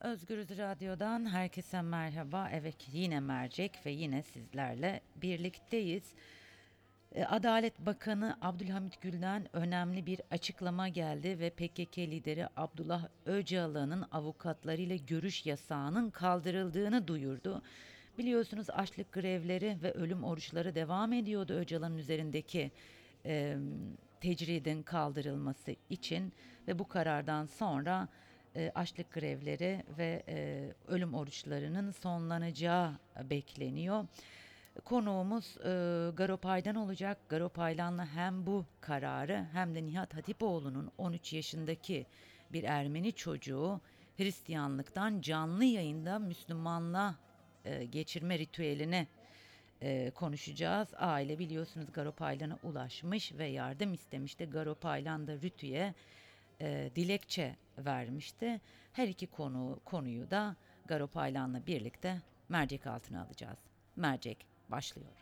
Özgürüz Radyo'dan herkese merhaba. Evet yine mercek ve yine sizlerle birlikteyiz. E, Adalet Bakanı Abdülhamit Gül'den önemli bir açıklama geldi ve PKK lideri Abdullah Öcalan'ın avukatlarıyla görüş yasağının kaldırıldığını duyurdu. Biliyorsunuz açlık grevleri ve ölüm oruçları devam ediyordu Öcalan'ın üzerindeki e, tecridin kaldırılması için ve bu karardan sonra e, açlık grevleri ve e, ölüm oruçlarının sonlanacağı bekleniyor. Konuğumuz e, Garopay'dan olacak. Garopaylan'la hem bu kararı hem de Nihat Hatipoğlu'nun 13 yaşındaki bir Ermeni çocuğu Hristiyanlıktan canlı yayında Müslümanlığa e, geçirme ritüelini e, konuşacağız. Aile biliyorsunuz Garopaylan'a ulaşmış ve yardım istemişti. Garopaylan da Rütü'ye e, dilekçe vermişti. Her iki konu konuyu da Garopaylan'la birlikte mercek altına alacağız. Mercek başlıyor.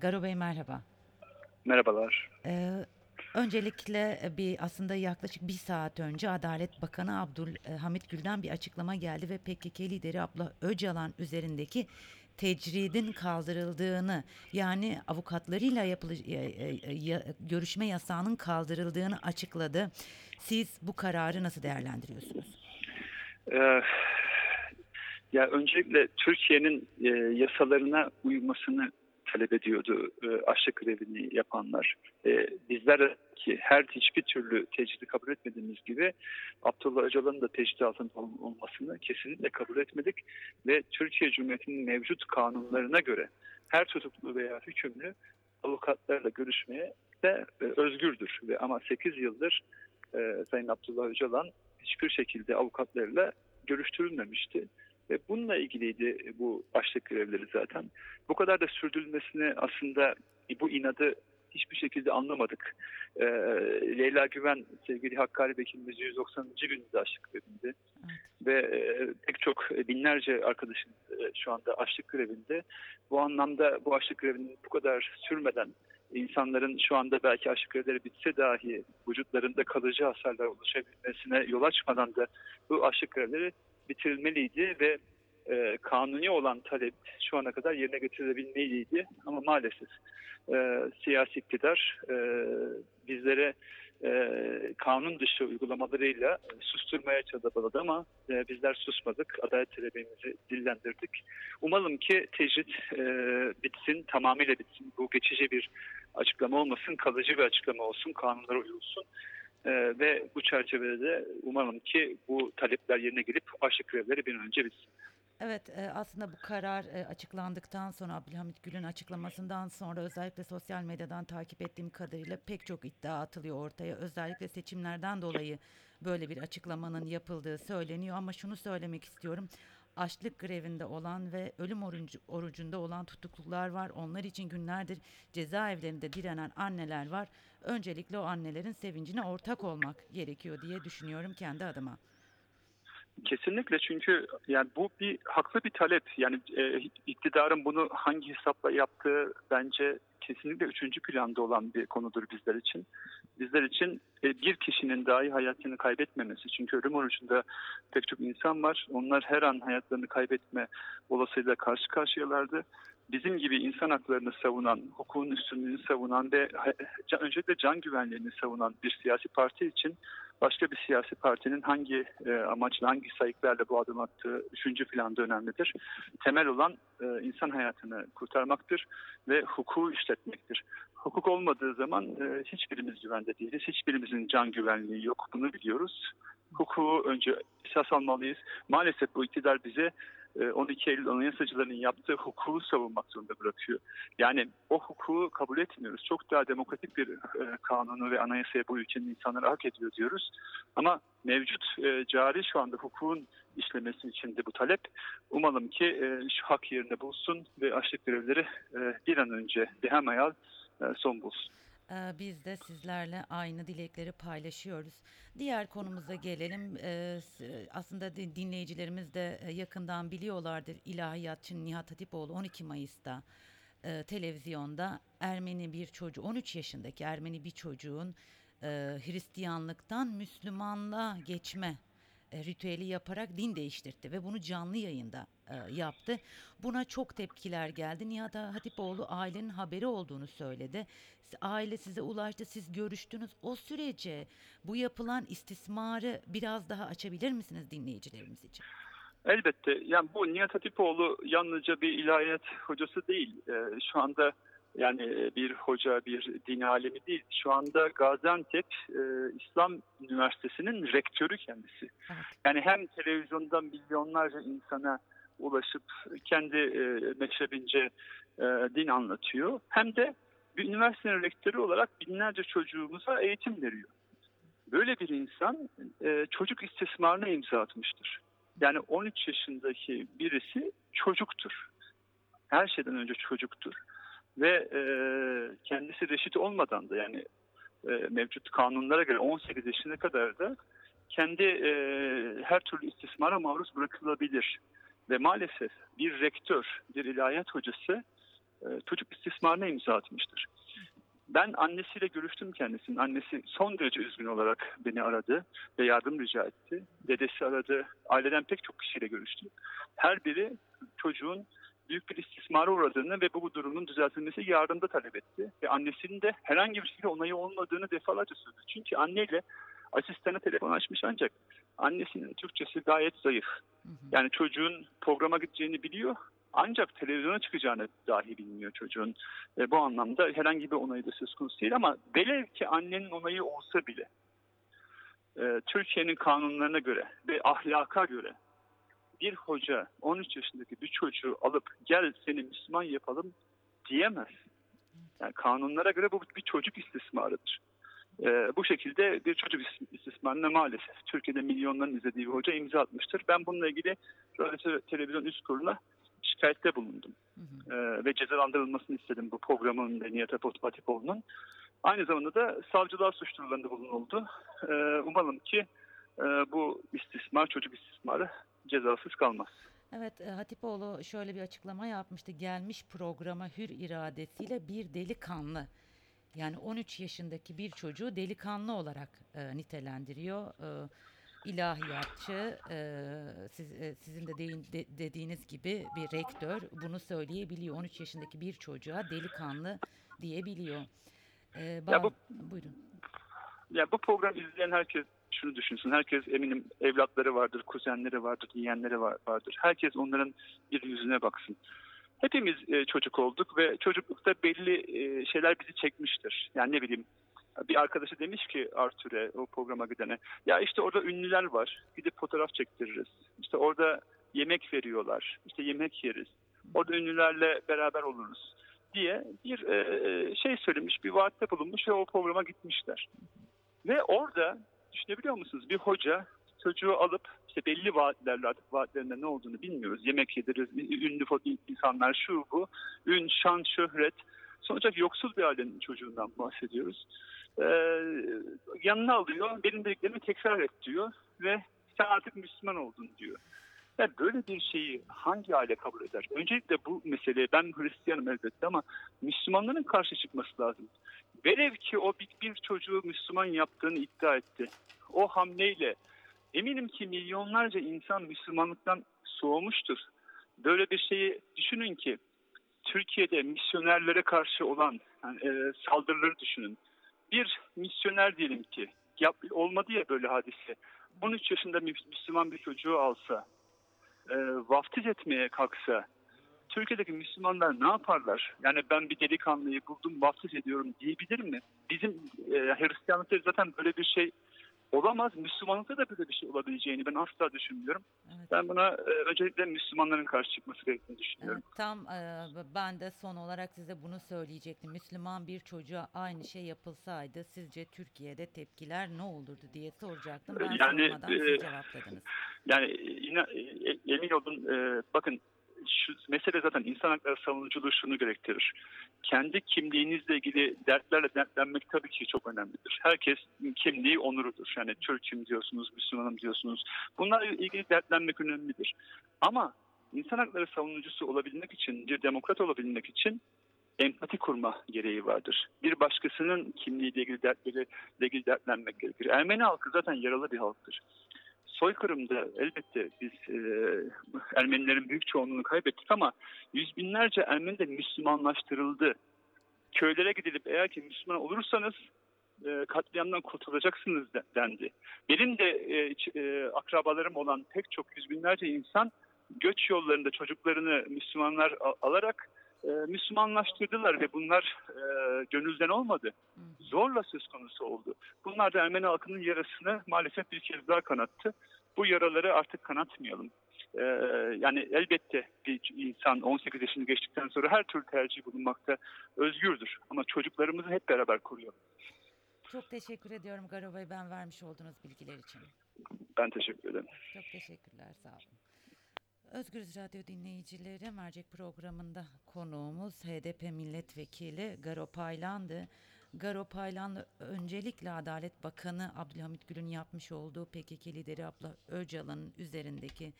Garo Bey merhaba. Merhabalar. Ee, öncelikle bir aslında yaklaşık bir saat önce Adalet Bakanı Abdülhamit Gül'den bir açıklama geldi ve PKK lideri Abla Öcalan üzerindeki tecridin kaldırıldığını yani avukatlarıyla yapılı e, e, ya- görüşme yasağının kaldırıldığını açıkladı. Siz bu kararı nasıl değerlendiriyorsunuz? Ee, ya öncelikle Türkiye'nin e, yasalarına uymasını talep ediyordu e, açlık grevini yapanlar. E, bizler ki her hiçbir türlü tecridi kabul etmediğimiz gibi Abdullah Öcalan'ın da tecrid altında ol- olmasını kesinlikle kabul etmedik ve Türkiye Cumhuriyeti'nin mevcut kanunlarına göre her tutuklu veya hükümlü avukatlarla görüşmeye de e, özgürdür ve ama 8 yıldır e, Sayın Abdullah Öcalan hiçbir şekilde avukatlarıyla görüştürülmemişti. Ve bununla ilgiliydi bu açlık grevleri zaten. Bu kadar da sürdürülmesini aslında bu inadı hiçbir şekilde anlamadık. Ee, Leyla Güven sevgili Hakkari Vekilimiz 190. gününde açlık grevinde ve e, pek çok e, binlerce arkadaşın e, şu anda açlık grevinde. Bu anlamda bu açlık grevinin bu kadar sürmeden insanların şu anda belki açlık grevleri bitse dahi vücutlarında kalıcı hasarlar oluşabilmesine yol açmadan da bu açlık grevleri bitirilmeliydi ve e, kanuni olan talep şu ana kadar yerine getirilebilmeliydi ama maalesef e, siyasi iktidar e, bizlere e, kanun dışı uygulamalarıyla susturmaya çabaladı ama e, bizler susmadık. Adalet talebimizi dillendirdik. Umalım ki tecrit e, bitsin, tamamıyla bitsin. Bu geçici bir açıklama olmasın, kalıcı bir açıklama olsun, kanunlara uyulsun. E, ve bu çerçevede de umalım ki bu talepler yerine gelip açlık grevleri bir an önce bitsin. Evet e, aslında bu karar e, açıklandıktan sonra Abdülhamit Gül'ün açıklamasından sonra özellikle sosyal medyadan takip ettiğim kadarıyla pek çok iddia atılıyor ortaya. Özellikle seçimlerden dolayı böyle bir açıklamanın yapıldığı söyleniyor ama şunu söylemek istiyorum. Açlık grevinde olan ve ölüm orucu, orucunda olan tutuklular var. Onlar için günlerdir cezaevlerinde direnen anneler var. Öncelikle o annelerin sevincine ortak olmak gerekiyor diye düşünüyorum kendi adıma. Kesinlikle çünkü yani bu bir haklı bir talep. Yani e, iktidarın bunu hangi hesapla yaptığı bence kesinlikle üçüncü planda olan bir konudur bizler için. Bizler için e, bir kişinin dahi hayatını kaybetmemesi. Çünkü ölüm orucunda pek çok insan var. Onlar her an hayatlarını kaybetme olasılığıyla karşı karşıyalardı. Bizim gibi insan haklarını savunan, hukukun üstünlüğünü savunan ve öncelikle can güvenliğini savunan bir siyasi parti için başka bir siyasi partinin hangi e, amaçla, hangi sayıklarla bu adım attığı üçüncü planda önemlidir. Temel olan e, insan hayatını kurtarmaktır ve hukuku işletmektir. Hukuk olmadığı zaman e, hiçbirimiz güvende değiliz. Hiçbirimizin can güvenliği yok. Bunu biliyoruz. Hukuku önce esas almalıyız. Maalesef bu iktidar bize 12 Eylül anayasacılarının yaptığı hukuku savunmak zorunda bırakıyor. Yani o hukuku kabul etmiyoruz. Çok daha demokratik bir e, kanunu ve anayasaya bu ülkenin insanları hak ediyor diyoruz. Ama mevcut e, cari şu anda hukukun işlemesi için de bu talep. Umalım ki e, şu hak yerini bulsun ve açlık grevleri e, bir an önce bir hemen e, son bulsun. Ee, Biz de sizlerle aynı dilekleri paylaşıyoruz. Diğer konumuza gelelim. Ee, Aslında di- dinleyicilerimiz de e, yakından biliyorlardır. İlahiyatçı Nihat Hatipoğlu 12 Mayıs'ta e, televizyonda Ermeni bir çocuğu 13 yaşındaki Ermeni bir çocuğun e, Hristiyanlıktan Müslümanlığa geçme e, ritüeli yaparak din değiştirdi ve bunu canlı yayında e, yaptı. Buna çok tepkiler geldi. Nihat Hatipoğlu ailenin haberi olduğunu söyledi. Aile size ulaştı, siz görüştünüz. O sürece bu yapılan istismarı biraz daha açabilir misiniz dinleyicilerimiz için? Elbette. Yani bu Nihat Hatipoğlu yalnızca bir ilahiyat hocası değil. Ee, şu anda yani bir hoca, bir din alemi değil. Şu anda Gaziantep e, İslam Üniversitesi'nin rektörü kendisi. Evet. Yani hem televizyondan milyonlarca insana ulaşıp kendi e, meşrebince e, din anlatıyor. Hem de bir üniversitenin rektörü olarak binlerce çocuğumuza eğitim veriyor. Böyle bir insan e, çocuk istismarına imza atmıştır. Yani 13 yaşındaki birisi çocuktur. Her şeyden önce çocuktur. Ve e, kendisi reşit olmadan da yani e, mevcut kanunlara göre 18 yaşına kadar da kendi e, her türlü istismara maruz bırakılabilir. Ve maalesef bir rektör, bir ilahiyat hocası e, çocuk istismarına imza atmıştır. Ben annesiyle görüştüm kendisinin. Annesi son derece üzgün olarak beni aradı ve yardım rica etti. Dedesi aradı. Aileden pek çok kişiyle görüştüm. Her biri çocuğun büyük bir istismara uğradığını ve bu durumun düzeltilmesi yardımda talep etti. Ve annesinin de herhangi bir şekilde onayı olmadığını defalarca söyledi. Çünkü anneyle asistana telefon açmış ancak annesinin Türkçesi gayet zayıf. Hı hı. Yani çocuğun programa gideceğini biliyor ancak televizyona çıkacağını dahi bilmiyor çocuğun. E, bu anlamda herhangi bir onayı da söz konusu değil ama velev ki annenin onayı olsa bile e, Türkiye'nin kanunlarına göre ve ahlaka göre bir hoca 13 yaşındaki bir çocuğu alıp gel seni Müslüman yapalım diyemez. Yani kanunlara göre bu bir çocuk istismarıdır. E, bu şekilde bir çocuk is- istismarına maalesef Türkiye'de milyonların izlediği bir hoca imza atmıştır. Ben bununla ilgili radyo televizyon üst kuruluna şikayette bulundum. Hı hı. Ee, ve cezalandırılmasını istedim bu programın ve Nihat Hatipoğlu'nun. Aynı zamanda da savcılar suç duyurularında bulunuldu. Ee, umalım ki e, bu istismar, çocuk istismarı cezasız kalmaz. Evet, e, Hatipoğlu şöyle bir açıklama yapmıştı. Gelmiş programa hür iradesiyle bir delikanlı. Yani 13 yaşındaki bir çocuğu delikanlı olarak e, nitelendiriyor. E, ilahiyatçı, e, siz, e, sizin de, deyin- de- dediğiniz gibi bir rektör bunu söyleyebiliyor. 13 yaşındaki bir çocuğa delikanlı diyebiliyor. E, Ya bu- Buyurun. Yani bu program izleyen herkes şunu düşünsün. Herkes eminim evlatları vardır, kuzenleri vardır, yeğenleri var, vardır. Herkes onların bir yüzüne baksın. Hepimiz e, çocuk olduk ve çocuklukta belli e, şeyler bizi çekmiştir. Yani ne bileyim bir arkadaşı demiş ki Arthur'e o programa gidene ya işte orada ünlüler var gidip fotoğraf çektiririz. İşte orada yemek veriyorlar. İşte yemek yeriz. Orada ünlülerle beraber oluruz diye bir e, şey söylemiş, bir vaatte bulunmuş ve o programa gitmişler. Ve orada düşünebiliyor musunuz bir hoca çocuğu alıp işte belli vaatlerle artık vaatlerinde ne olduğunu bilmiyoruz. Yemek yediririz, ünlü insanlar şu bu, ün, şan, şöhret. Sonuçta yoksul bir ailenin çocuğundan bahsediyoruz. Ee, yanına alıyor, benim dediklerimi tekrar et diyor ve sen artık Müslüman oldun diyor. Yani böyle bir şeyi hangi aile kabul eder? Öncelikle bu meseleye ben Hristiyanım elbette ama Müslümanların karşı çıkması lazım. Velev ki o bir, bir çocuğu Müslüman yaptığını iddia etti. O hamleyle eminim ki milyonlarca insan Müslümanlıktan soğumuştur. Böyle bir şeyi düşünün ki Türkiye'de misyonerlere karşı olan yani, e, saldırıları düşünün. Bir misyoner diyelim ki yap, olmadı ya böyle hadise. 13 yaşında Müslüman bir çocuğu alsa, e, vaftiz etmeye kalksa, Türkiye'deki Müslümanlar ne yaparlar? Yani ben bir delikanlıyı buldum vaftiz ediyorum diyebilir mi? Bizim e, Hristiyanlıkta zaten böyle bir şey olamaz. Müslümanlıkta da böyle bir şey olabileceğini ben asla düşünmüyorum. Evet. Ben buna e, öncelikle Müslümanların karşı çıkması gerektiğini düşünüyorum. Evet, tam e, ben de son olarak size bunu söyleyecektim. Müslüman bir çocuğa aynı şey yapılsaydı sizce Türkiye'de tepkiler ne olurdu diye soracaktım. Ben Yani, sormadan e, siz cevapladınız. Yani yine e, emin olun e, bakın şu mesele zaten insan hakları savunuculuğu şunu gerektirir. Kendi kimliğinizle ilgili dertlerle dertlenmek tabii ki çok önemlidir. Herkes kimliği onurudur. Yani Türk'üm diyorsunuz, Müslümanım diyorsunuz. Bunlarla ilgili dertlenmek önemlidir. Ama insan hakları savunucusu olabilmek için, bir demokrat olabilmek için empati kurma gereği vardır. Bir başkasının kimliğiyle ilgili dertleri ile ilgili dertlenmek gerekir. Ermeni halkı zaten yaralı bir halktır. Soykırımda elbette biz e, Ermenilerin büyük çoğunluğunu kaybettik ama yüz binlerce Ermeni de Müslümanlaştırıldı. Köylere gidilip eğer ki Müslüman olursanız e, katliamdan kurtulacaksınız de- dendi. Benim de e, e, akrabalarım olan pek çok yüz binlerce insan göç yollarında çocuklarını Müslümanlar alarak e, Müslümanlaştırdılar ve bunlar e, gönülden olmadı. Zorla söz konusu oldu. Bunlar da Ermeni halkının yarasını maalesef bir kez daha kanattı. Bu yaraları artık kanatmayalım. E, yani elbette bir insan 18 yaşını geçtikten sonra her türlü tercih bulunmakta özgürdür. Ama çocuklarımızı hep beraber koruyalım. Çok teşekkür ediyorum Garo Bey ben vermiş olduğunuz bilgiler için. Ben teşekkür ederim. Çok teşekkürler sağ olun. Özgürüz Radyo dinleyicileri mercek programında konuğumuz HDP milletvekili Garo Paylan'dı. Garo Paylan öncelikle Adalet Bakanı Abdülhamit Gül'ün yapmış olduğu PKK lideri Abla Öcalan'ın üzerindeki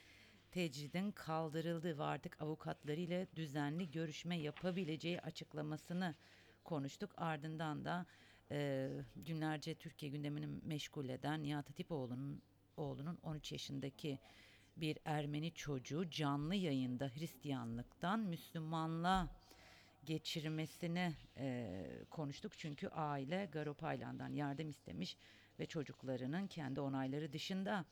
tecridin kaldırıldığı ve artık avukatlarıyla düzenli görüşme yapabileceği açıklamasını konuştuk. Ardından da e, günlerce Türkiye gündemini meşgul eden Nihat Hatipoğlu'nun oğlunun 13 yaşındaki bir Ermeni çocuğu canlı yayında Hristiyanlıktan Müslümanlığa geçirmesini e, konuştuk. Çünkü aile Garo Paylan'dan yardım istemiş ve çocuklarının kendi onayları dışında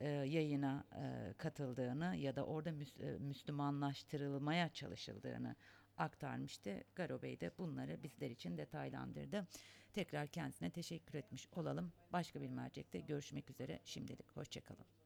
e, yayına e, katıldığını ya da orada müs- Müslümanlaştırılmaya çalışıldığını aktarmıştı. Garo Bey de bunları bizler için detaylandırdı. Tekrar kendisine teşekkür etmiş olalım. Başka bir mercekte görüşmek üzere. Şimdilik hoşçakalın.